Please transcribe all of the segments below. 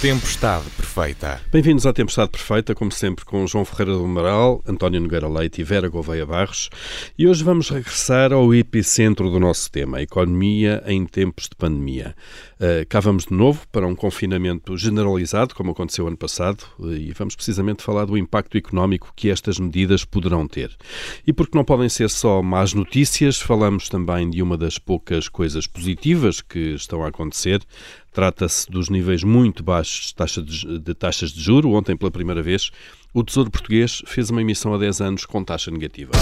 Tempestade Perfeita. Bem-vindos à Tempestade Perfeita, como sempre, com João Ferreira do Amaral, António Nogueira Leite e Vera Gouveia Barros. E hoje vamos regressar ao epicentro do nosso tema, a economia em tempos de pandemia. Uh, cá vamos de novo para um confinamento generalizado, como aconteceu ano passado, e vamos precisamente falar do impacto económico que estas medidas poderão ter. E porque não podem ser só más notícias, falamos também de uma das poucas coisas positivas que estão a acontecer, Trata-se dos níveis muito baixos de, taxa de, de taxas de juro. Ontem, pela primeira vez, o Tesouro Português fez uma emissão a 10 anos com taxa negativa.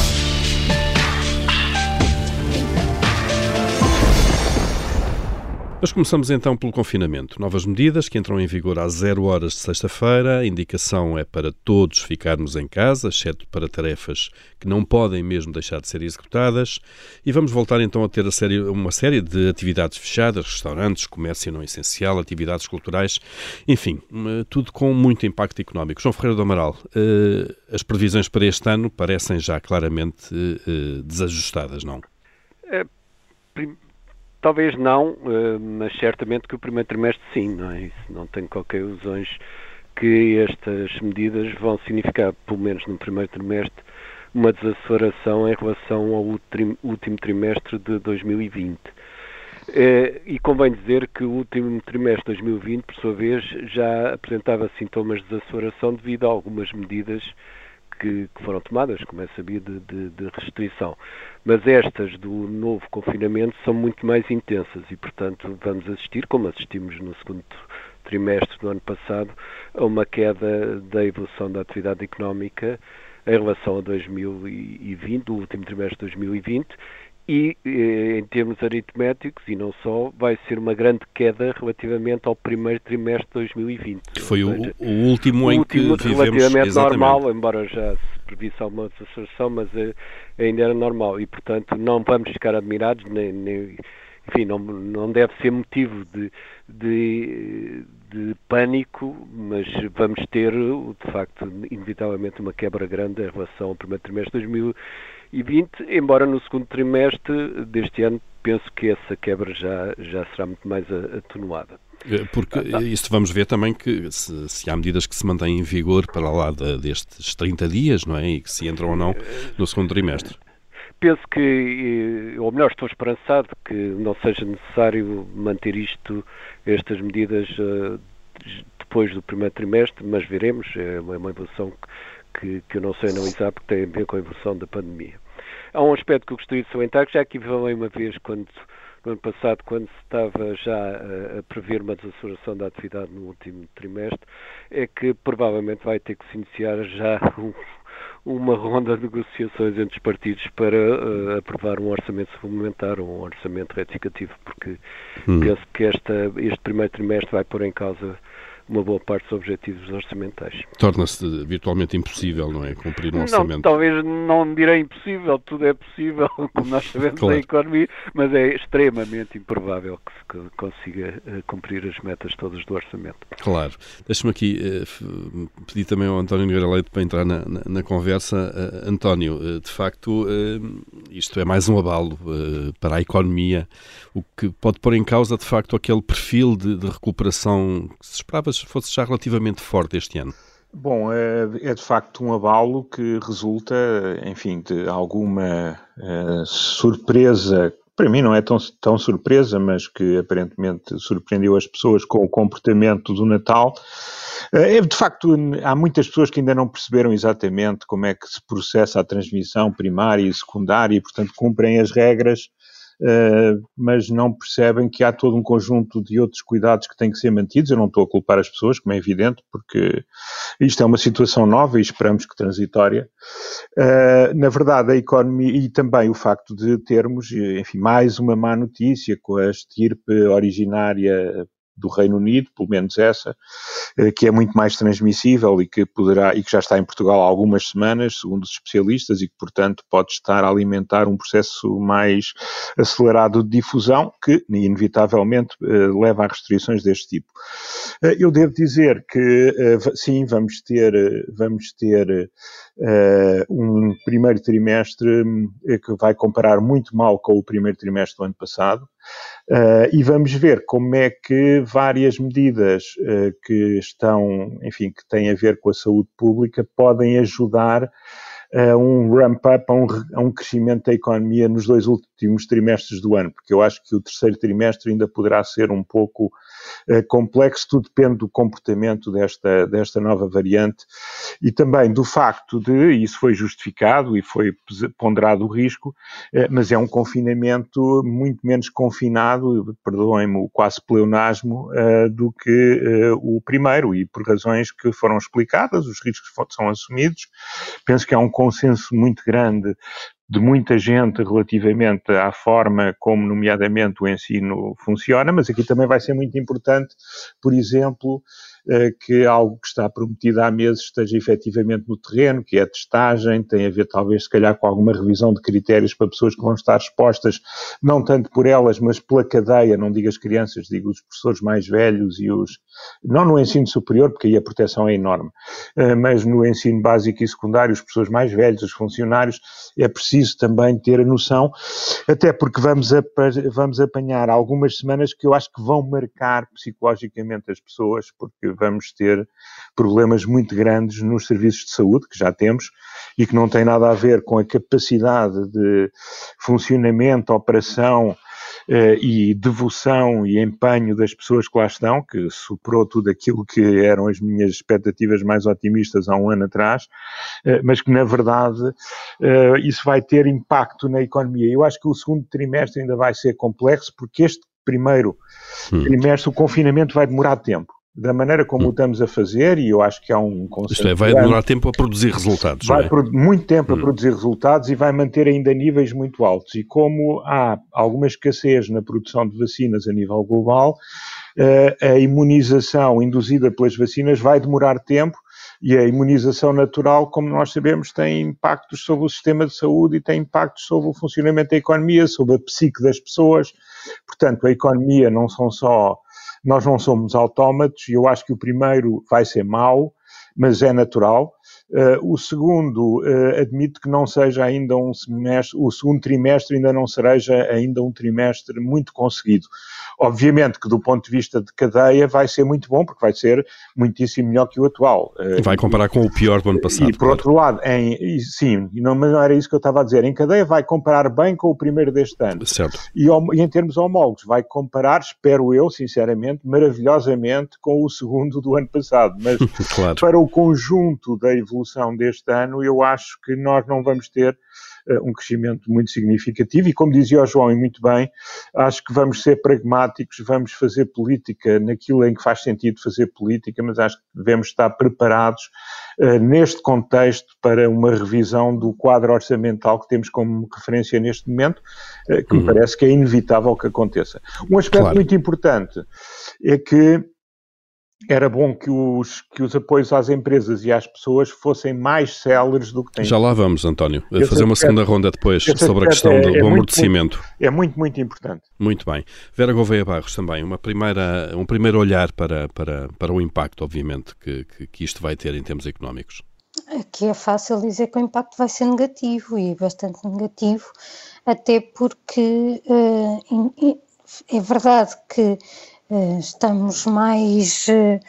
Mas começamos então pelo confinamento. Novas medidas que entram em vigor às zero horas de sexta-feira. A indicação é para todos ficarmos em casa, exceto para tarefas que não podem mesmo deixar de ser executadas. E vamos voltar então a ter a série, uma série de atividades fechadas, restaurantes, comércio não essencial, atividades culturais, enfim, tudo com muito impacto económico. João Ferreira do Amaral, eh, as previsões para este ano parecem já claramente eh, desajustadas, não? É, Talvez não, eh, mas certamente que o primeiro trimestre sim, não é? Isso não tenho qualquer ilusões que estas medidas vão significar, pelo menos no primeiro trimestre, uma desaceleração em relação ao último trimestre de 2020. Eh, e convém dizer que o último trimestre de 2020, por sua vez, já apresentava sintomas de desaceleração devido a algumas medidas que, que foram tomadas, como é sabido, de, de, restrição. Mas estas do novo confinamento são muito mais intensas e, portanto, vamos assistir, como assistimos no segundo trimestre do ano passado, a uma queda da evolução da atividade económica em relação a 2020, o último trimestre de 2020, e eh, em termos aritméticos, e não só, vai ser uma grande queda relativamente ao primeiro trimestre de 2020. Que foi seja, o, o, último o em último, que vivemos relativamente exatamente. normal, embora já se previsse alguma desaceleração, mas eh, ainda era normal. E, portanto, não vamos ficar admirados, nem, nem enfim, não, não deve ser motivo de, de, de, pânico, mas vamos ter, de facto, inevitavelmente uma quebra grande em relação ao primeiro trimestre de 2020 2020, embora no segundo trimestre deste ano penso que essa quebra já, já será muito mais atenuada. Eh, porque ah, tá. isso vamos ver também que se, se, há medidas que se mantêm em vigor para lá de, destes 30 dias, não é? E que se entram ou não no segundo trimestre. Penso que, ou melhor, estou esperançado que não seja necessário manter isto, estas medidas uh, depois do primeiro trimestre, mas veremos, é uma, é uma evolução que que, que eu não sei analisar porque tem a ver com a evolução da pandemia. Há um aspecto que eu gostaria de salientar, que já aqui falei uma vez quando, no ano passado, quando se estava já a, prever uma desaceleração da atividade no último trimestre, é que provavelmente vai ter que se iniciar já um, uma ronda de negociações entre os partidos para uh, aprovar um orçamento suplementar ou um orçamento retificativo, porque hum. penso que esta, este primeiro trimestre vai pôr em causa uma boa parte dos objetivos orçamentais. Torna-se virtualmente impossível, não é? Cumprir um orçamento. Não, talvez não direi impossível, tudo é possível, como nós sabemos claro. na economia, mas é extremamente improvável que se consiga uh, cumprir as metas todas do orçamento. Claro. Deixa-me aqui uh, pedir também ao António Nogueira Leite para entrar na, na, na conversa. Uh, António, de facto, isto é mais um abalo para a economia, o que pode pôr em causa, de facto, aquele perfil de, de recuperação que se esperava fosse já relativamente forte este ano? Bom, é, é, de facto um abalo que resulta, enfim, de alguma uh, surpresa. Para mim não é tão, tão surpresa, mas que aparentemente surpreendeu as pessoas com o comportamento do Natal. Uh, é, de facto, há muitas pessoas que ainda não perceberam exatamente como é que se processa a transmissão primária e secundária e, portanto, cumprem as regras mas não percebem que há todo um conjunto de outros cuidados que têm que ser mantidos. Eu não estou a culpar as pessoas, como é evidente, porque isto é uma situação nova e esperamos que transitória. Uh, na verdade, a economia e também o facto de termos, enfim, mais uma má notícia com a estirpe originária do Reino Unido, pelo menos essa, eh, que é muito mais transmissível e que poderá e que já está em Portugal há algumas semanas, segundo os especialistas, e que portanto pode estar a alimentar um processo mais acelerado de difusão que inevitavelmente eh, leva a restrições deste tipo. Eh, eu devo dizer que sim, vamos ter vamos ter um primeiro trimestre que vai comparar muito mal com o primeiro trimestre do ano passado Uh, e vamos ver como é que várias medidas uh, que estão, enfim, que têm a ver com a saúde pública podem ajudar a um ramp-up, a, um, a um crescimento da economia nos dois últimos trimestres do ano, porque eu acho que o terceiro trimestre ainda poderá ser um pouco complexo, tudo depende do comportamento desta, desta nova variante e também do facto de, isso foi justificado e foi ponderado o risco, mas é um confinamento muito menos confinado, perdoem-me o quase pleonasmo, do que o primeiro, e por razões que foram explicadas, os riscos são assumidos. Penso que é um consenso muito grande de muita gente relativamente à forma como, nomeadamente, o ensino funciona, mas aqui também vai ser muito importante, por exemplo, que algo que está prometido há meses esteja efetivamente no terreno, que é a testagem, tem a ver talvez se calhar com alguma revisão de critérios para pessoas que vão estar expostas, não tanto por elas, mas pela cadeia, não digo as crianças, digo os professores mais velhos e os, não no ensino superior, porque aí a proteção é enorme, eh, mas no ensino básico e secundário, os professores mais velhos, os funcionários, é preciso também ter a noção, até porque vamos, vamos apanhar algumas semanas que eu acho que vão marcar psicologicamente as pessoas, porque vamos ter problemas muito grandes nos serviços de saúde, que já temos, e que não tem nada a ver com a capacidade de funcionamento, operação eh, e devoção e empenho das pessoas que lá estão, que superou tudo aquilo que eram as minhas expectativas mais otimistas há um ano atrás, eh, mas que na verdade eh, isso vai ter impacto na economia. Eu acho que o segundo trimestre ainda vai ser complexo, porque este primeiro hum. trimestre o confinamento vai demorar tempo da maneira como hum. o estamos a fazer, e eu acho que há um conceito. Isto é, vai demorar tempo a produzir resultados. Vai é? muito tempo hum. a produzir resultados e vai manter ainda níveis muito altos. E como há alguma escassez na produção de vacinas a nível global, eh, a imunização induzida pelas vacinas vai demorar tempo. E a imunização natural, como nós sabemos, tem impactos sobre o sistema de saúde e tem impactos sobre o funcionamento da economia, sobre a psique das pessoas. Portanto, a economia não são só nós não somos autómatos e eu acho que o primeiro vai ser mau, mas é natural. Uh, o segundo, uh, admito que não seja ainda um semestre, o segundo trimestre ainda não seja ainda um trimestre muito conseguido. Obviamente que do ponto de vista de cadeia vai ser muito bom, porque vai ser muitíssimo melhor que o atual. Eh, vai comparar com o pior do ano passado. E por claro. outro lado, em, sim, não, mas não era isso que eu estava a dizer, em cadeia vai comparar bem com o primeiro deste ano. Certo. E, e em termos homólogos, vai comparar, espero eu, sinceramente, maravilhosamente com o segundo do ano passado. Mas claro. para o conjunto da evolução deste ano, eu acho que nós não vamos ter um crescimento muito significativo e, como dizia o João, e muito bem, acho que vamos ser pragmáticos, vamos fazer política naquilo em que faz sentido fazer política, mas acho que devemos estar preparados uh, neste contexto para uma revisão do quadro orçamental que temos como referência neste momento, uh, que uhum. me parece que é inevitável que aconteça. Um aspecto claro. muito importante é que era bom que os, que os apoios às empresas e às pessoas fossem mais céleres do que têm. Já lá vamos, António. Esse fazer uma segunda ronda depois sobre a questão é, do, é amortecimento. Muito, é muito, muito importante. Muito bem. Vera Gouveia Barros também, uma primeira, um primeiro olhar para, para, para o impacto, obviamente, que, que, que isto vai ter em termos económicos. Aqui é fácil dizer que o impacto vai ser negativo e bastante negativo, até porque uh, é verdade que estamos mais. Eh,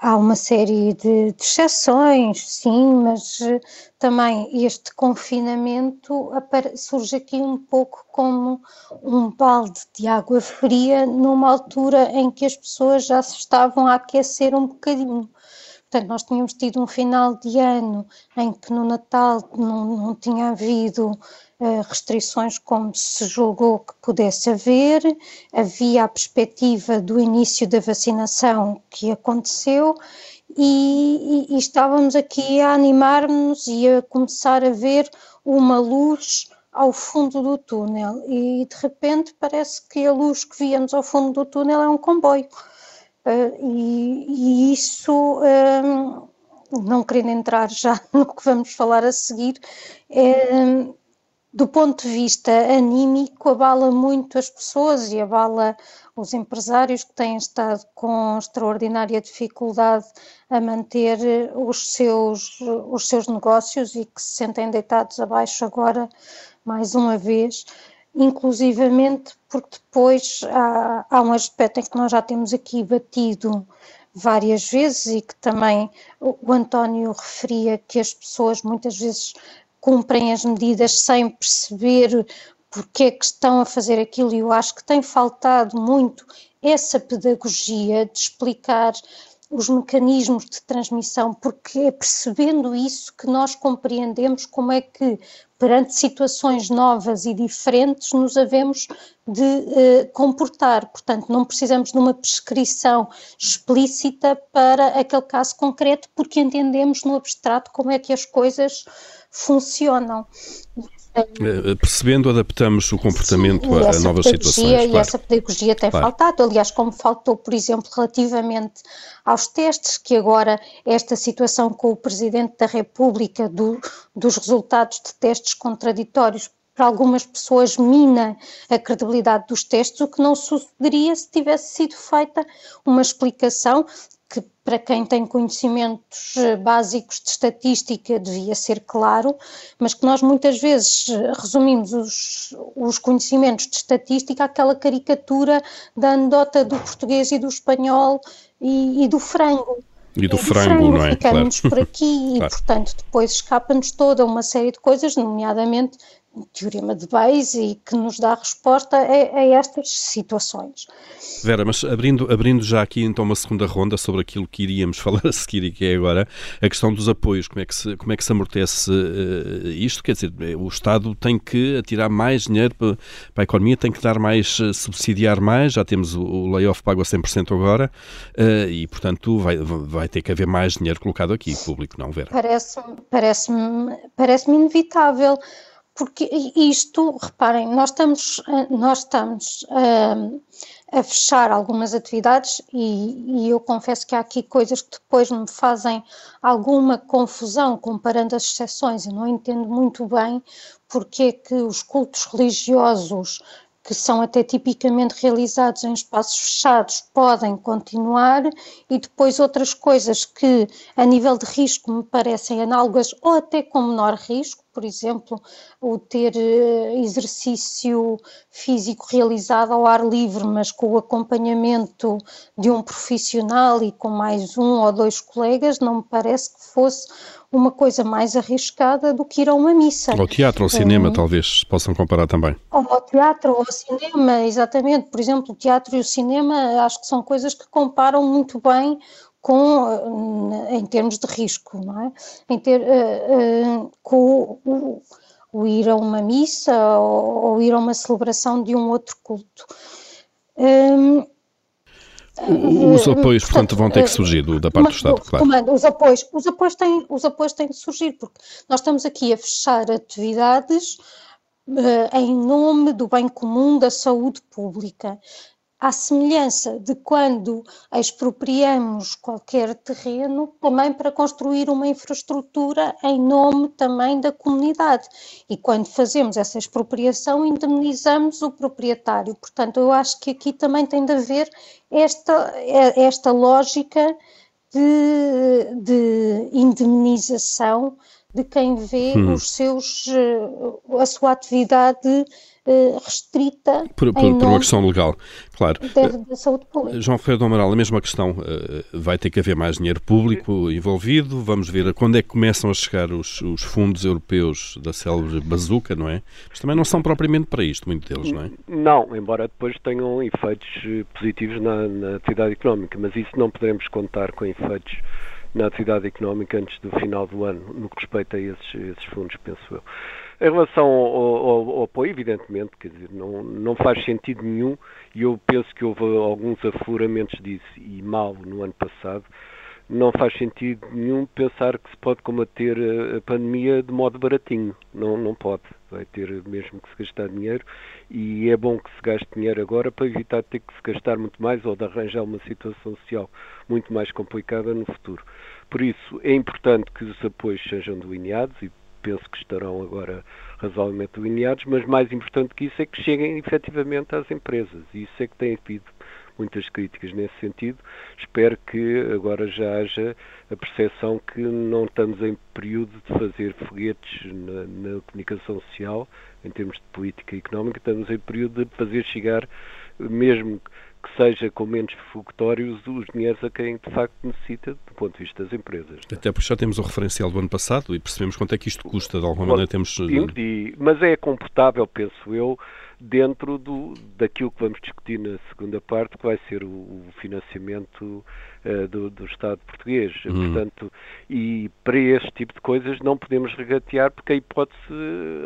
há uma série de, de exceções, sim, mas eh, também este confinamento surge aqui um pouco como um balde de água fria numa altura em que as pessoas já se estavam a aquecer um bocadinho. Portanto, nós tínhamos tido um final de ano em que no Natal não, não tinha havido eh, restrições como se julgou que pudesse haver, havia a perspectiva do início da vacinação que aconteceu e, e, e estávamos aqui a animar-nos e a começar a ver uma luz ao fundo do túnel. E de repente parece que a luz que víamos ao fundo do túnel é um comboio. Uh, e, e, isso um, não querendo entrar já no que vamos falar a seguir do ponto de vista anímico, abala muito as pessoas e abala os empresários que têm estado com extraordinária dificuldade a manter os seus, os seus negócios e que se sentem deitados abaixo agora, mais uma vez. inclusivamente porque depois há, há um aspecto em que nós já temos aqui batido várias vezes e que também o António referia que as pessoas muitas vezes cumprem as medidas sem perceber porque é que estão a fazer aquilo e eu acho que tem faltado muito essa pedagogia de explicar os mecanismos de transmissão, porque é percebendo isso que nós compreendemos como é que, perante situações novas e diferentes, nos havemos de eh, comportar. Portanto, não precisamos de uma prescrição explícita para aquele caso concreto, porque entendemos no abstrato como é que as coisas funcionam. Eh, percebendo, adaptamos o comportamento Sim, a, a novas situações. E claro. essa pedagogia tem claro. faltado, aliás, como faltou, por exemplo, relativamente aos testes, que agora esta situação com o Presidente da República do, dos resultados de testes contraditórios para algumas pessoas mina a credibilidade dos testes, o que não sucederia se tivesse sido feita uma explicação que para quem tem conhecimentos eh, básicos de estatística devia ser claro, mas que nós muitas vezes eh, resumimos os, os conhecimentos de estatística àquela caricatura da anedota do português e do espanhol e, e do frango. E do, frango, frango, não é? Ficamos claro. por aqui claro. e, portanto, depois escapa-nos toda uma série de coisas, nomeadamente teorema de Bayes e que nos dá resposta a, a, estas situações. Vera, mas abrindo, abrindo já aqui então uma segunda ronda sobre aquilo que iríamos falar a seguir e que é agora a questão dos apoios, como é que se, como é que se amortece uh, isto? Quer dizer, o Estado tem que atirar mais dinheiro para, para a economia, tem que dar mais, uh, subsidiar mais, já temos o, o layoff pago a 100% agora uh, e, portanto, vai, vai ter que haver mais dinheiro colocado aqui, público, não, Vera? Parece-me parece parece inevitável porque isto, reparem, nós estamos, nós estamos um, a fechar algumas atividades e, e, eu confesso que há aqui coisas que depois me fazem alguma confusão comparando as exceções. Eu não entendo muito bem porque é que os cultos religiosos que são até tipicamente realizados em espaços fechados, podem continuar, e depois outras coisas que, a nível de risco, me parecem análogas ou até com menor risco, por exemplo, o ter eh, exercício físico realizado ao ar livre, mas com o acompanhamento de um profissional e com mais um ou dois colegas, não me parece que fosse uma coisa mais arriscada do que ir a uma missa. Ao teatro, ao cinema, um, talvez possam comparar também. Ao teatro, ao cinema, exatamente. Por exemplo, o teatro e o cinema acho que são coisas que comparam muito bem com, eh, em termos de risco, não é? Em ter, uh, uh, com o, o, ir a uma missa ou, ou, ir a uma celebração de um outro culto. Um, os apoios, portanto, vão ter que surgir da parte do Estado, claro. Comando, os apoios, os apoios têm, os apoios têm de surgir, porque nós estamos aqui a fechar atividades em nome do bem comum da saúde pública à semelhança de quando expropriamos qualquer terreno, também para construir uma infraestrutura em nome também da comunidade. E quando fazemos essa expropriação, indemnizamos o proprietário. Portanto, eu acho que aqui também tem de haver esta, esta lógica de, de indemnização de quem vê hum. os seus, a sua atividade eh, restrita por, por, por, uma questão legal, claro. Da, da saúde pública. João Ferreira do Amaral, a mesma questão, eh, vai ter que haver mais dinheiro público envolvido, vamos ver quando é que começam a chegar os, os fundos europeus da célebre bazuca, não é? Mas também não são propriamente para isto, muitos deles, não é? Não, embora depois tenham efeitos eh, positivos na, na atividade económica, mas isso não poderemos contar com efeitos na atividade económica antes do final do ano, no que respeita a esses, esses fundos, penso eu. Em relação ao, ao, ao, apoio, evidentemente, quer dizer, não, não faz sentido nenhum, e eu penso que houve alguns afloramentos disso, e mal no ano passado, não faz sentido nenhum pensar que se pode combater a pandemia de modo baratinho. Não, não pode. Vai ter mesmo que se gastar dinheiro e é bom que se gaste dinheiro agora para evitar ter que se gastar muito mais ou de arranjar uma situação social muito mais complicada no futuro. Por isso, é importante que os apoios sejam delineados e penso que estarão agora razoavelmente delineados, mas mais importante que isso é que cheguem efetivamente às empresas. E isso é que tem havido muitas críticas nesse sentido. Espero que agora já haja a percepção que não estamos em período de fazer foguetes na, na comunicação social, em termos de política económica, estamos em período de fazer chegar, mesmo que seja com menos fogotórios os dinheiros a quem de facto necessita do ponto de vista das empresas. Até porque já temos o referencial do ano passado e percebemos quanto é que isto custa, de alguma maneira temos... E, mas é comportável, penso eu, dentro do, daquilo que vamos discutir na segunda parte, que vai ser o, o financiamento uh, do, do, Estado português. Hum. Portanto, e para este tipo de coisas não podemos regatear porque a hipótese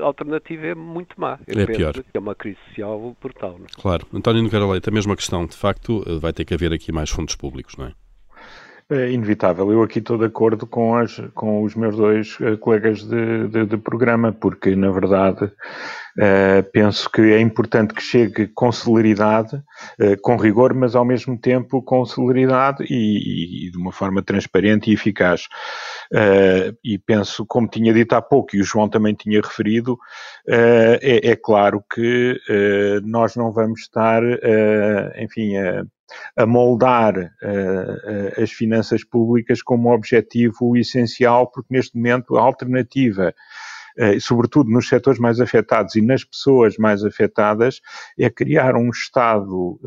alternativa é muito má. Eu é pior. é uma crise social brutal. Não? É? Claro. António Nogueira Leite, a mesma questão. De facto, vai ter que haver aqui mais fundos públicos, não é? É inevitável. Eu aqui estou de acordo com, as, com os meus dois uh, colegas de, de, de, programa, porque, na verdade, uh, penso que é importante que chegue com celeridade, uh, com rigor, mas ao mesmo tempo com celeridade e, e de uma forma transparente e eficaz. e penso, como tinha dito há pouco, e o João também tinha referido, é, é, claro que nós não vamos estar, enfim, a a moldar uh, as finanças públicas como objetivo essencial, porque neste momento a alternativa Uh, sobretudo nos setores mais afetados e nas pessoas mais afetadas, é criar um estado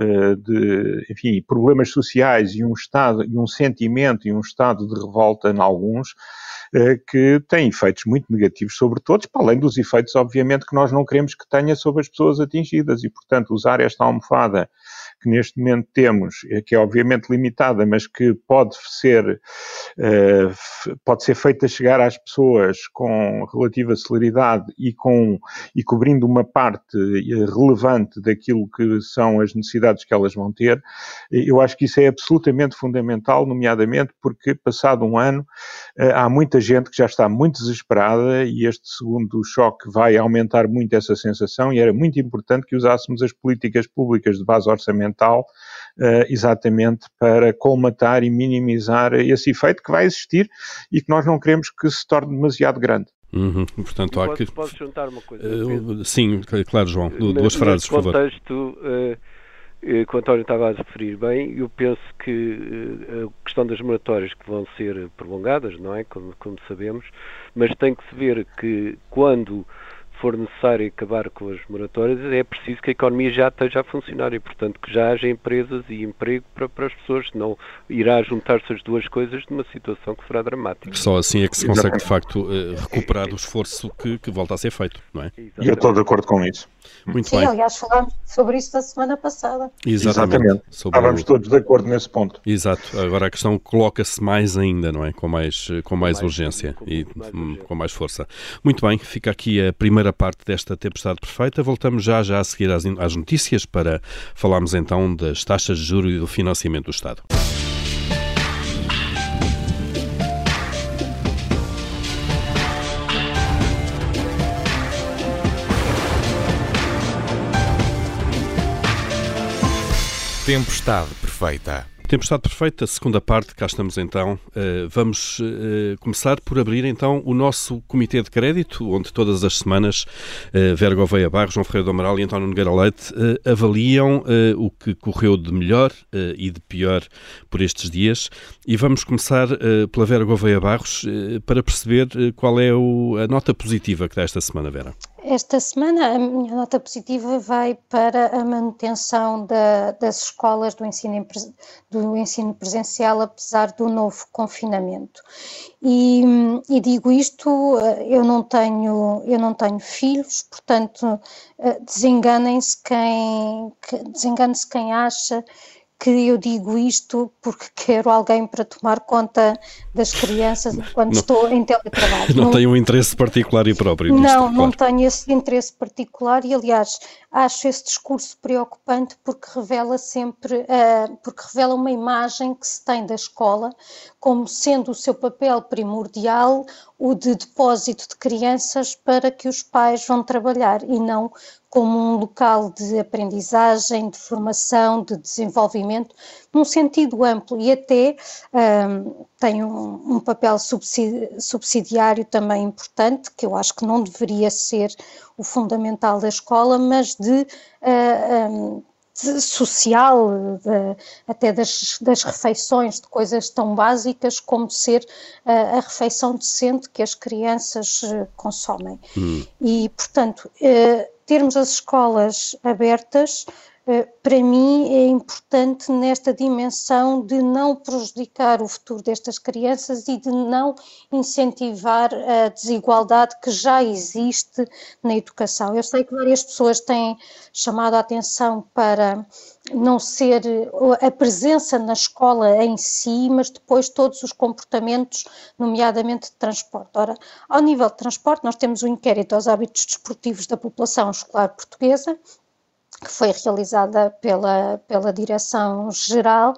de, enfim, problemas sociais e um estado, e um sentimento e um estado de revolta em alguns, que tem efeitos muito negativos sobre todos, para além dos efeitos, obviamente, que nós não queremos que tenha sobre as pessoas atingidas. E, portanto, usar esta almofada que neste momento temos, eh, que é obviamente limitada, mas que pode ser, eh, pode ser feita chegar às pessoas com relativa celeridade e, com, e cobrindo uma parte eh, relevante daquilo que são as necessidades que elas vão ter, eu acho que isso é absolutamente fundamental, nomeadamente porque, passado um ano, há muita gente que já está muito desesperada e este segundo choque vai aumentar muito essa sensação e era muito importante que usássemos as políticas públicas de base orçamental uh, exatamente para colmatar e minimizar esse efeito que vai existir e que nós não queremos que se torne demasiado grande. Uhum. Portanto, há que... Posso juntar uma coisa? Uh, sim, claro, João. Duas frases, por favor. contexto, uh, que o António estava a referir bem, eu penso que a questão das moratórias que vão ser prolongadas, não é? Como, como sabemos, mas tem que se ver que quando for necessário acabar com as moratórias, é preciso que a economia já esteja a funcionar e, portanto, que já haja empresas e emprego para, para as pessoas, senão irá juntar-se as duas coisas numa situação que será dramática. Só assim é que se consegue, de facto, eh, recuperar o esforço que, que volta a ser feito, não é? E eu estou de acordo com isso. Muito Sim, bem. aliás, falámos sobre isso na semana passada. Exatamente. Exatamente. Estávamos o... todos de acordo nesse ponto. Exato. Agora a questão coloca-se mais ainda, não é? Com mais, com mais, mais urgência com, e mais urgência. com mais força. Muito bem, fica aqui a primeira parte desta tempestade perfeita. Voltamos já, já a seguir às, às notícias para falarmos então das taxas de juros e do financiamento do Estado. Tempestade perfeita. Tempestade Perfeita, segunda parte, cá estamos então. Uh, vamos uh, começar por abrir então o nosso Comitê de Crédito, onde todas as semanas uh, Vera Gouveia Barros, João Ferreira do Amaral e António Nogueira Leite avaliam o que correu de melhor e de pior por estes dias. E vamos começar pela Vera Gouveia Barros para perceber qual é o, a nota positiva que dá esta semana, Vera. Esta semana a minha nota positiva vai para a manutenção da, das escolas do ensino, do ensino presencial, apesar do novo confinamento. E, e, digo isto, eu não tenho, eu não tenho filhos, portanto, desenganem-se quem, desengane-se quem acha que eu digo isto porque quero alguém para tomar conta das crianças quando não, estou em teletrabalho. Não, não tenho um interesse particular e próprio nisto, Não, não tenho esse interesse particular e, aliás, acho esse discurso preocupante porque revela sempre, uh, porque revela uma imagem que se tem da escola como sendo o seu papel primordial o de depósito de crianças para que os pais vão trabalhar e não como um local de aprendizagem, de formação, de desenvolvimento, num sentido amplo e até um, tem um, um papel subsidiário também importante, que eu acho que não deveria ser o fundamental da escola, mas de uh, um, social, de, até das, das, refeições, de coisas tão básicas como ser uh, a refeição decente que as crianças uh, consomem. Hum. E, portanto, uh, termos as escolas abertas para mim é importante nesta dimensão de não prejudicar o futuro destas crianças e de não incentivar a desigualdade que já existe na educação. Eu sei que várias pessoas têm chamado a atenção para não ser a presença na escola em si, mas depois todos os comportamentos, nomeadamente de transporte. Ora, ao nível de transporte, nós temos o inquérito aos hábitos desportivos da população escolar portuguesa, que foi realizada pela, pela Direção-Geral,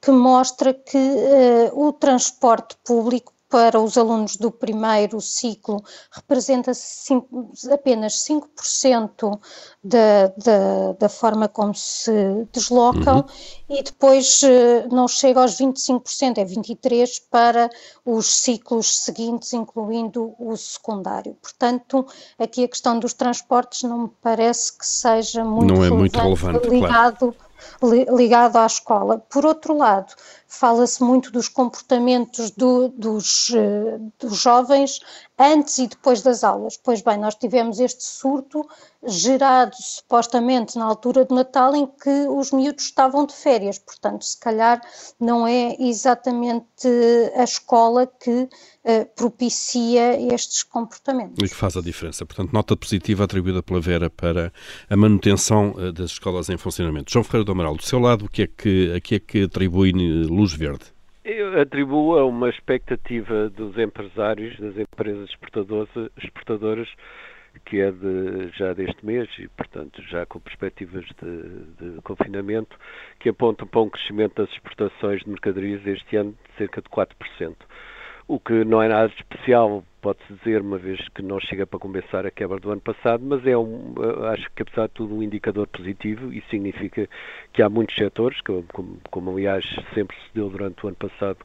que mostra que uh, o transporte público para os alunos do primeiro ciclo representa apenas 5% da, da, da, forma como se deslocam uhum. e depois eh, não chega aos 25%, é 23% para os ciclos seguintes, incluindo o secundário. Portanto, aqui a questão dos transportes não me parece que seja muito, não é muito relevante ligado claro ligado à escola. Por outro lado, fala-se muito dos comportamentos do, dos, eh, dos jovens antes e depois das aulas. Pois bem, nós tivemos este surto gerado supostamente na altura de Natal em que os miúdos estavam de férias, portanto, se calhar não é exatamente a escola que uh, propicia estes comportamentos. E que faz a diferença. Portanto, nota positiva atribuída pela Vera para a manutenção das escolas em funcionamento. João Ferreira do Amaral, do seu lado, o que é que, a que é que atribui luz verde? Eu atribuo a uma expectativa dos empresários, das empresas exportadoras, que é de, já deste mês e, portanto, já com perspectivas de, de, confinamento, que apontam para um crescimento das exportações de mercadorias este ano de cerca de 4% o que não é nada de especial, pode-se dizer, uma vez que não chega para compensar a quebra do ano passado, mas é um, acho que apesar de tudo um indicador positivo e significa que há muitos setores, como, como, como aliás sempre se deu durante o ano passado,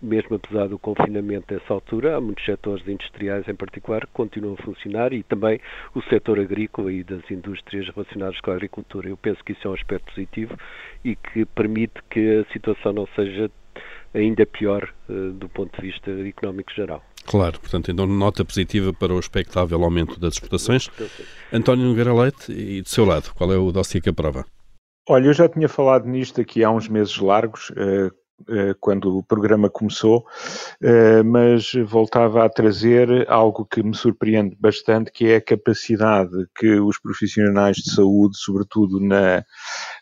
mesmo apesar do confinamento nessa altura, há muitos setores industriais em particular que continuam a funcionar e também o setor agrícola e das indústrias relacionadas com a agricultura. Eu penso que isso é um aspecto positivo e que permite que a situação não seja ainda pior uh, do ponto de vista económico geral. Claro, portanto, então nota positiva para o expectável aumento das exportações. António Nogueira Leite, e do seu lado, qual é o dossiê que aprova? Olha, eu já tinha falado nisto aqui há uns meses largos, uh, uh, quando o programa começou, mas voltava a trazer algo que me surpreende bastante, que é a capacidade que os profissionais de saúde, sobretudo na,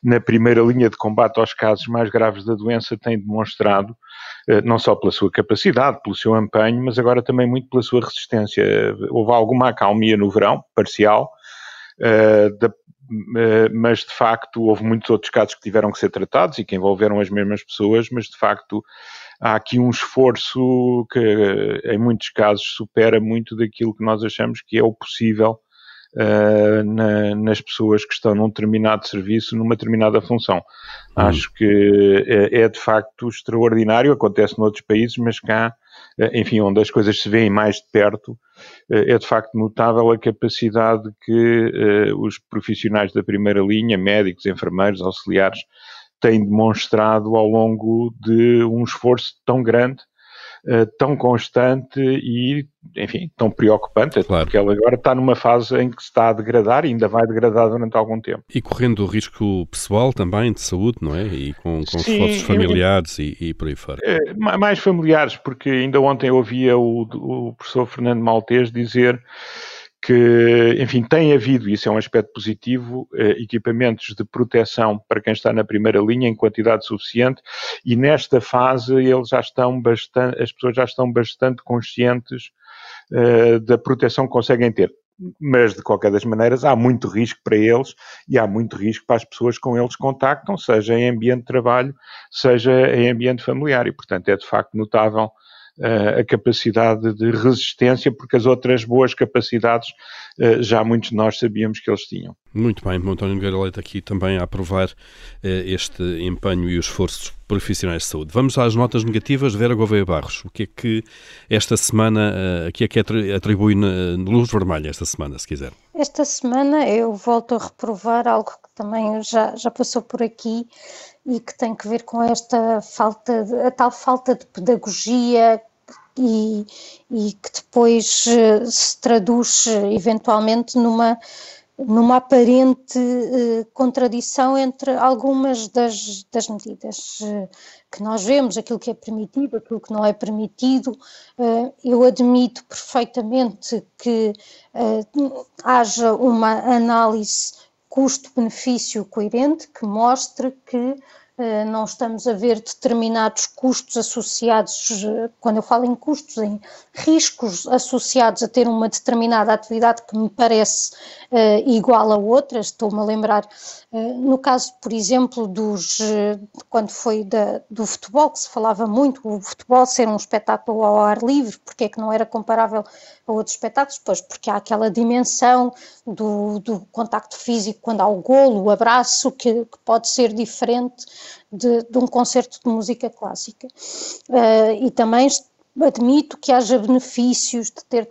na primeira linha de combate aos casos mais graves da doença, têm demonstrado eh, não só pela sua capacidade, pelo seu empenho, mas agora também muito pela sua resistência. Houve alguma acalmia no verão, parcial, eh, eh, mas de facto houve muitos outros casos que tiveram que ser tratados e que envolveram as mesmas pessoas, mas de facto há aqui um esforço que em muitos casos supera muito daquilo que nós achamos que é o possível uh, na, nas pessoas que estão num determinado serviço, numa determinada função. Hum. Acho que é, é, de facto extraordinário, acontece noutros países, mas cá, enfim, onde as coisas se veem mais de perto, uh, é de facto notável a capacidade que os profissionais da primeira linha, médicos, enfermeiros, auxiliares, têm demonstrado ao longo de um esforço tão grande uh, tão constante e, enfim, tão preocupante, claro. porque ela agora está numa fase em que se está a degradar e ainda vai degradar durante algum tempo. E correndo o risco pessoal também de saúde, não é? E com, com Sim, esforços familiares e, e, por aí fora. É, mais familiares, porque ainda ontem ouvia o, o professor Fernando Maltês dizer que, enfim, tem havido, isso é um aspecto positivo, eh, equipamentos de proteção para quem está na primeira linha em quantidade suficiente e nesta fase eles já estão bastante, as pessoas já estão bastante conscientes eh, da proteção que conseguem ter. Mas, de qualquer das maneiras, há muito risco para eles e há muito risco para as pessoas com eles contactam, seja em ambiente de trabalho, seja em ambiente familiar. E, portanto, é de facto notável a capacidade de resistência, porque as outras boas capacidades já muitos de nós sabíamos que eles tinham. Muito bem, António Nogueira Leite aqui também a aprovar este empenho e o esforço profissionais de saúde. Vamos às notas negativas. Vera Gouveia Barros, o que é que esta semana, o que é que atribui na luz vermelha esta semana, se quiser? Esta semana eu volto a reprovar algo que também já, já passou por aqui e que tem que ver com esta falta, de, a tal falta de pedagogia e, e que depois eh, se traduz eh, eventualmente numa numa aparente eh, contradição entre algumas das, das medidas que nós vemos, aquilo que é permitido, aquilo que não é permitido. Eu admito perfeitamente que haja uma análise custo-benefício coerente que mostre que não estamos a ver determinados custos associados, eh, quando eu falo em custos, em riscos associados a ter uma determinada atividade que me parece uh, igual a outras. Estou-me a lembrar, no caso, por exemplo, dos, uh, quando foi da, do futebol, que se falava muito, o futebol ser um espetáculo ao ar livre, porque é que não era comparável a outros espetáculos? Pois, porque há aquela dimensão do, do contacto físico quando há o golo, o abraço, que, que pode ser diferente de, de, um concerto de música clássica. Uh, e também admito que haja benefícios de ter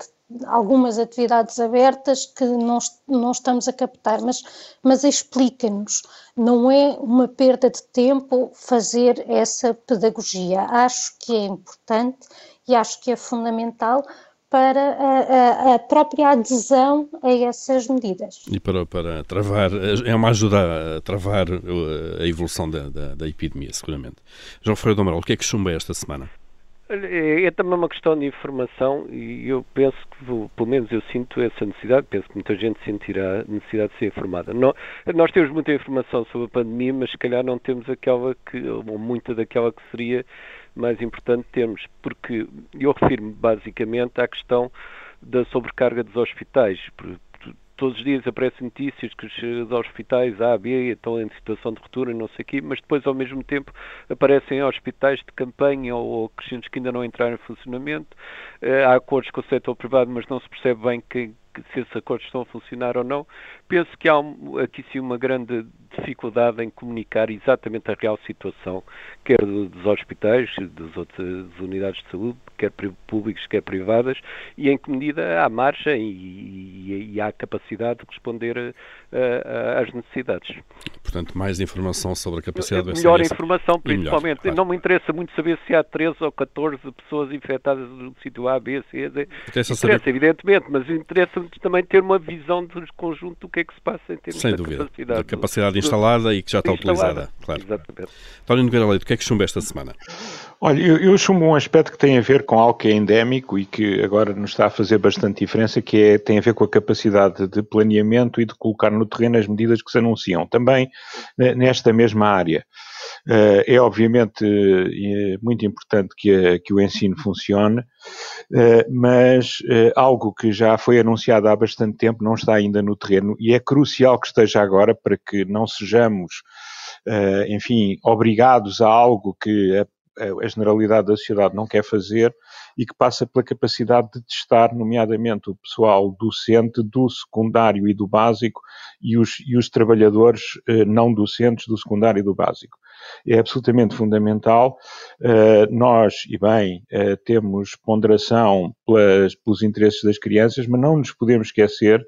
algumas atividades abertas que não, não estamos a captar, mas, mas explica-nos, não é uma perda de tempo fazer essa pedagogia. Acho que é importante e acho que é fundamental para a, a, a, própria adesão a essas medidas. E para, para travar, é uma ajuda a travar a evolução da, da, da epidemia, seguramente. João Freire do Amaral, o que é que chumba esta semana? É, é também uma questão de informação e eu penso que, pelo menos eu sinto essa necessidade, penso que muita gente sentirá a necessidade de ser informada. Não, nós temos muita informação sobre a pandemia, mas se calhar não temos aquela que, ou muita daquela que seria mais importante termos, porque eu refiro-me basicamente à questão da sobrecarga dos hospitais. Todos os dias aparecem notícias que os hospitais A, B estão em situação de ruptura, não sei o quê, mas depois, ao mesmo tempo, aparecem hospitais de campanha ou, ou crescentes que ainda não entraram em funcionamento. Eh, há acordos com o setor privado, mas não se percebe bem que, se esses acordos estão a funcionar ou não. Penso que há aqui sim uma grande dificuldade em comunicar exatamente a real situação, quer dos hospitais, das outras unidades de saúde, quer públicos, quer privadas, e em que medida há margem e, e, e há capacidade de responder às necessidades. Portanto, mais informação sobre a capacidade do Melhor informação, principalmente. Claro. Não me interessa muito saber se há 13 ou 14 pessoas infectadas no sítio A, B, C, D. Interessa, saber... evidentemente, mas interessa-me também ter uma visão do conjunto do que é que se passa em termos Sem da dúvida. capacidade. Da capacidade do, instalada e que já está utilizada. Claro. Exatamente. António Nogueira Leite, o que é que chumba esta semana? Olha, eu, eu chumbo um aspecto que tem a ver com algo que é endémico e que agora nos está a fazer bastante diferença, que é, tem a ver com a capacidade de planeamento e de colocar no terreno as medidas que se anunciam. Também nesta mesma área. Eh, é obviamente eh, muito importante que, a, que o ensino funcione, eh, mas algo que já foi anunciado há bastante tempo não está ainda no terreno e é crucial que esteja agora para que não sejamos, enfim, obrigados a algo que a a generalidade da sociedade não quer fazer e que passa pela capacidade de testar, nomeadamente o pessoal docente do secundário e do básico e os, e os trabalhadores eh, não docentes do secundário e do básico. É absolutamente fundamental. Uh, nós, e bem, uh, temos ponderação pelas, pelos interesses das crianças, mas não nos podemos esquecer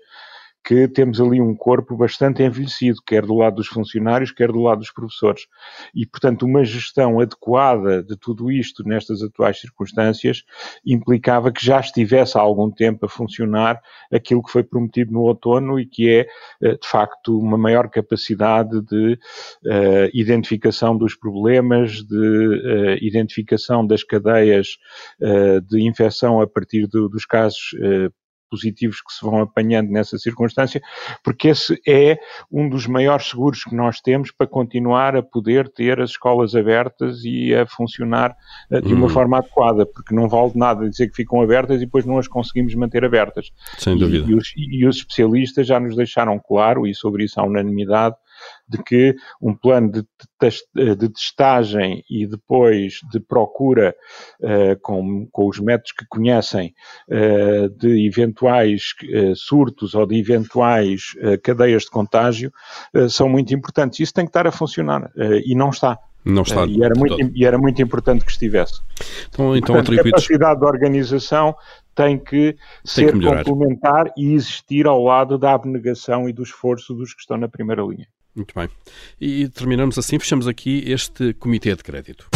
que temos ali um corpo bastante envelhecido, quer do lado dos funcionários, quer do lado dos professores. E, portanto, uma gestão adequada de tudo isto nestas atuais circunstâncias implicava que já estivesse há algum tempo a funcionar aquilo que foi prometido no outono e que é, eh, de facto, uma maior capacidade de uh, identificação dos problemas, de uh, identificação das cadeias uh, de infecção a partir do, dos casos positivos que se vão apanhando nessa circunstância, porque esse é um dos maiores seguros que nós temos para continuar a poder ter as escolas abertas e a funcionar uh, de uma hum. forma adequada, porque não vale nada dizer que ficam abertas e depois não as conseguimos manter abertas. Sem dúvida. E, e, os, e os especialistas já nos deixaram claro, e sobre isso há unanimidade, de que um plano de, de testagem e depois de procura uh, com, com os métodos que conhecem uh, de eventuais uh, surtos ou de eventuais cadeias de contágio são muito importantes. Isso tem que estar a funcionar e não está. Não está. e, era muito, e era muito importante que estivesse. Então, então Portanto, a capacidade de organização tem que tem ser que complementar e existir ao lado da abnegação e do esforço dos que estão na primeira linha. Muito bem. E terminamos assim, fechamos aqui este Comitê de Crédito.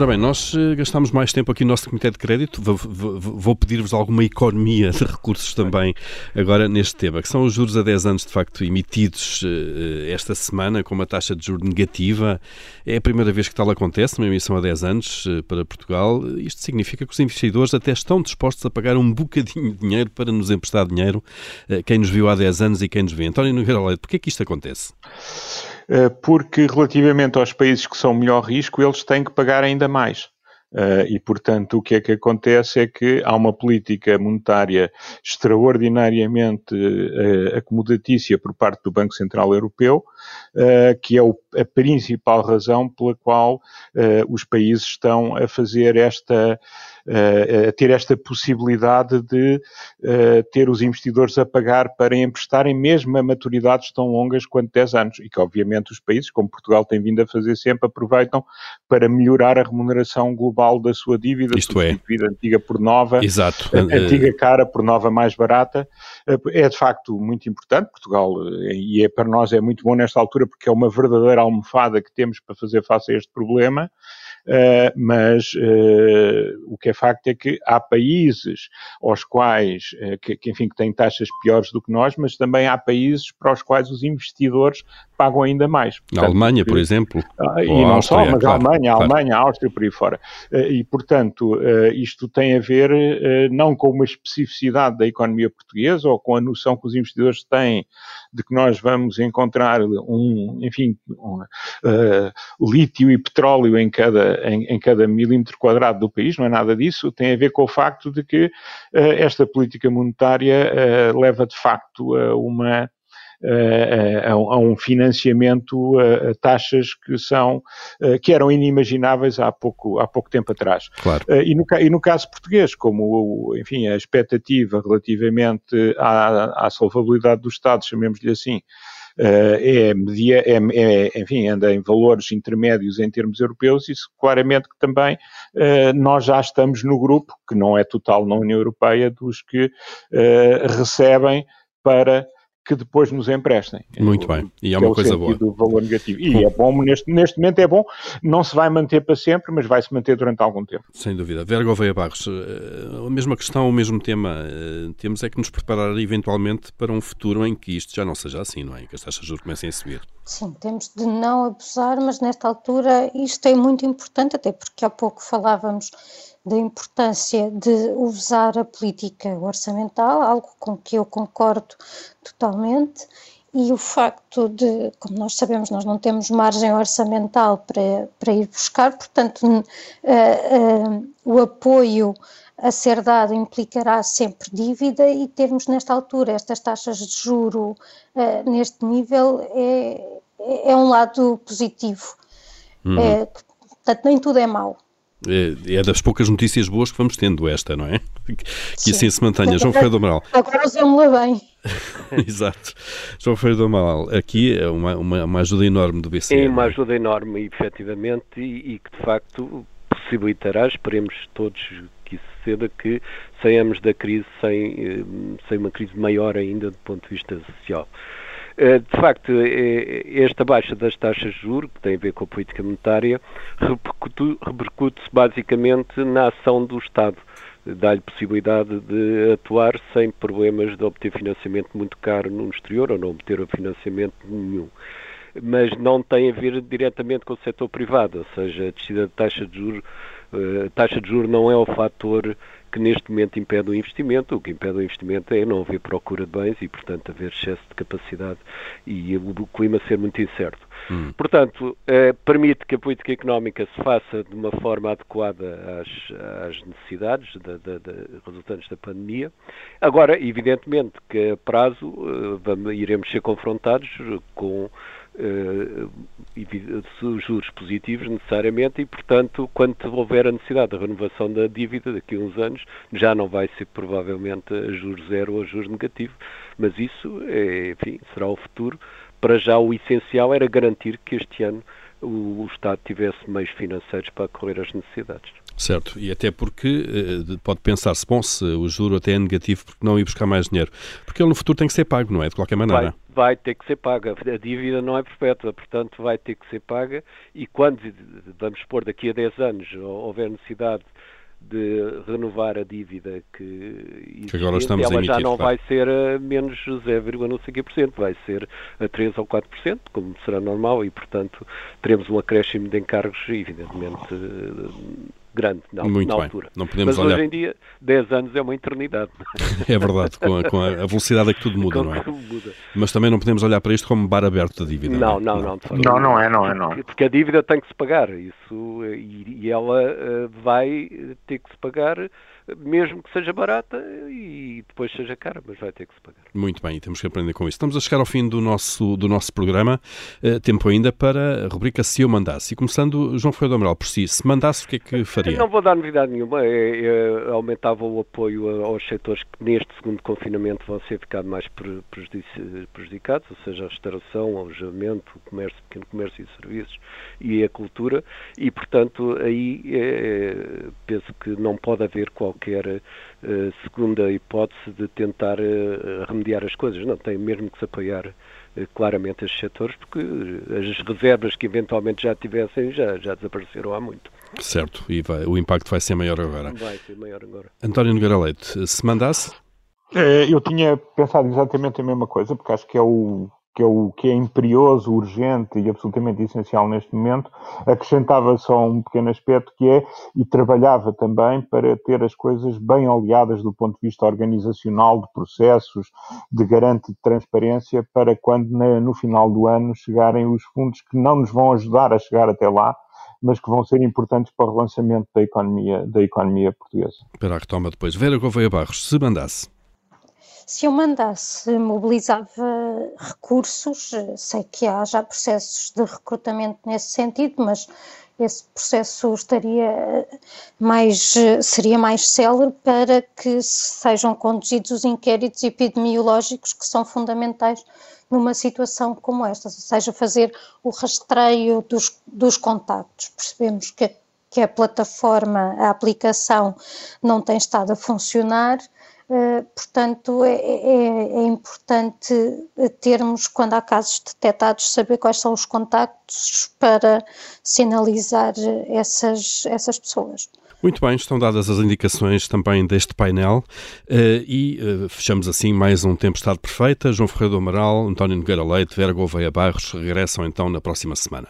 Ora bem, nós eh, gastamos mais tempo aqui no nosso Comitê de Crédito. Vou, vou, vou pedir-vos alguma economia de recursos também agora neste tema, que são os juros a 10 anos, de facto, emitidos uh, esta semana com uma taxa de juros negativa. É a primeira vez que tal acontece, uma emissão a 10 anos uh, para Portugal. Isto significa que os investidores até estão dispostos a pagar um bocadinho de dinheiro para nos emprestar dinheiro, quem nos viu há 10 anos e quem nos vê. António Nogueira Leite, porquê é que isto acontece? Eh, porque relativamente aos países que são melhor risco, eles têm que pagar ainda mais. Uh, e, portanto, o que é que acontece é que há uma política monetária extraordinariamente uh, acomodatícia por parte do Banco Central Europeu, uh, que é o, a principal razão pela qual os países estão a fazer esta a ter esta possibilidade de uh, ter os investidores a pagar para emprestarem mesmo a maturidades tão longas quanto 10 anos e que obviamente os países, como Portugal tem vindo a fazer sempre, aproveitam para melhorar a remuneração global da sua dívida, Isto é. antiga por nova, Exato. antiga cara por nova mais barata, é de facto muito importante, Portugal, e é para nós é muito bom nesta altura porque é uma verdadeira almofada que temos para fazer face a este problema, Uh, mas uh, o que é facto é que há países aos quais, uh, que, que, enfim, que têm taxas piores do que nós, mas também há países para os quais os investidores pagam ainda mais. Portanto, a Alemanha, por exemplo. Ah, e não Áustria, só, mas claro, a Alemanha, a Alemanha, a Áustria, por aí fora. e, portanto, isto tem a ver não com uma especificidade da economia portuguesa ou com a noção que os investidores têm de que nós vamos encontrar um, enfim, um, lítio e petróleo em cada em, em, cada milímetro quadrado do país, não é nada disso, tem a ver com o facto de que uh, esta política monetária uh, leva de facto a uma a, a, um financiamento a, taxas que são que eram inimagináveis há pouco, há pouco tempo atrás. Claro. E, no, e no caso português, como enfim, a expectativa relativamente à, à solvabilidade do Estado, chamemos-lhe assim, é, media, é, é, enfim, anda em valores intermédios em termos europeus, isso claramente que também uh, nós já estamos no grupo, que não é total na União Europeia, dos que uh, recebem para que depois nos emprestem. Muito bem, e é uma é coisa boa. do valor negativo. E é bom, neste, neste momento é bom, não se vai manter para sempre, mas vai se manter durante algum tempo. Sem dúvida. Vera Gouveia Barros, eh, a mesma questão, o mesmo tema, eh, temos é que nos preparar eventualmente para um futuro em que isto já não seja assim, não é? Que as taxas de juros comecem a subir. Sim, temos de não abusar, mas nesta altura isto é muito importante, até porque há pouco falávamos da importância de usar a política orçamental, algo com que eu concordo totalmente, e o facto de, como nós sabemos, nós não temos margem orçamental para, para ir buscar, portanto, uh, uh, o apoio a ser dado implicará sempre dívida e termos nesta altura estas taxas de juro uh, neste nível é, é um lado positivo. Uhum. É, portanto, nem tudo é mau. É, é, das poucas notícias boas que vamos tendo esta, não é? Que Sim. assim se mantenha. João Ferreira do Amaral. Agora usamos-la bem. Exato. João Ferreira do Amaral, aqui é uma, uma, uma, ajuda enorme do BCE. É uma ajuda enorme, efetivamente, e, e que de facto possibilitará, esperemos todos que isso suceda, que saiamos da crise sem, eh, sem uma crise maior ainda do ponto de vista social. Eh, de facto, eh, esta baixa das taxas de juros, que tem a ver com a política monetária, repercute-se basicamente na ação do Estado. Dá-lhe possibilidade de atuar sem problemas de obter financiamento muito caro no exterior ou não obter financiamento nenhum mas não tem a ver diretamente com o setor privado, ou seja, a descida de taxa de juros, eh, taxa de juros não é o fator que neste momento impede o investimento. O que impede o investimento é não haver procura de bens e, portanto, haver excesso de capacidade e o clima ser muito incerto. Hum. Portanto, eh, permite que a política económica se faça de uma forma adequada às, às necessidades de, de, de, resultantes da pandemia. Agora, evidentemente que a prazo eh, vamos, iremos ser confrontados com uh, juros positivos necessariamente e, portanto, quando houver a necessidade da renovação da dívida daqui a uns anos, já não vai ser provavelmente a juros zero ou a juros negativo, mas isso, é, enfim, será o futuro. Para já o essencial era garantir que este ano o, o Estado tivesse meios financeiros para correr as necessidades. Certo, e até porque eh, pode pensar-se, bom, se o juro até é negativo, porque não ir buscar mais dinheiro? Porque ele no futuro tem que ser pago, não é? De qualquer maneira. Vai, vai ter que ser paga. A dívida não é perpétua, portanto vai ter que ser paga e quando, vamos supor, daqui a 10 anos houver necessidade de renovar a dívida que, existe, que agora estamos ela a emitir, já não claro. vai ser a menos 0, não sei que por cento, vai ser a 3 ou 4%, como será normal, e portanto teremos um acréscimo de encargos, evidentemente grande na, Muito na bem. altura. Não podemos Mas olhar... hoje em dia, 10 anos é uma eternidade. É verdade, com a, com a velocidade a que tudo muda, não é? Mas também não podemos olhar para isto como bar aberto da dívida. Não, não, não. Não, não, não é, não é, não. Porque a dívida tem que se pagar, isso, e, e ela uh, vai ter que se pagar mesmo que seja barata e depois seja cara, mas vai ter que se pagar. Muito bem, temos que aprender com isso. Estamos a chegar ao fim do nosso, do nosso programa. Uh, tempo ainda para a rubrica Se Eu Mandasse. E começando, João Ferreira do Amaral, por si, se mandasse, o que é que faria? Não vou dar novidade nenhuma. É, é, aumentava o apoio aos setores que neste segundo confinamento vão ser ficado mais prejudicados, ou seja, a restauração, o alojamento, o comércio, o pequeno comércio e serviços e a cultura. E, portanto, aí é, penso que não pode haver qualquer uh, segunda hipótese de tentar uh, remediar as coisas. Não, tem mesmo que se apoiar uh, claramente estes setores, porque as reservas que eventualmente já tivessem já, já desapareceram há muito. Certo, e vai, o impacto vai ser maior agora. Vai ser maior agora. António Nogueira Leite, se mandasse? Eu tinha pensado exatamente a mesma coisa, porque acho que é o que é o que é imperioso, urgente e absolutamente essencial neste momento, acrescentava só um pequeno aspecto que é, e trabalhava também para ter as coisas bem oleadas do ponto de vista organizacional, de processos, de garante de transparência, para quando no final do ano chegarem os fundos que não nos vão ajudar a chegar até lá, mas que vão ser importantes para o relançamento da economia, da economia portuguesa. Para a retoma depois. Vera Gouveia Barros, se mandasse se eu mandasse, mobilizava recursos, sei que há já processos de recrutamento nesse sentido, mas esse processo estaria mais, seria mais célere para que sejam conduzidos os inquéritos epidemiológicos que são fundamentais numa situação como esta, ou seja, fazer o rastreio dos, dos contactos. Percebemos que, que a plataforma, a aplicação não tem estado a funcionar, Uh, portanto, é, é, é, importante termos, quando há casos detectados, saber quais são os contactos para sinalizar essas, essas pessoas. Muito bem, estão dadas as indicações também deste painel e fechamos assim mais um Tempestade Perfeita. João Ferreira do Amaral, António Nogueira Leite, Vera Gouveia Barros regressam então na próxima semana.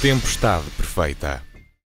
Tempestade perfeita.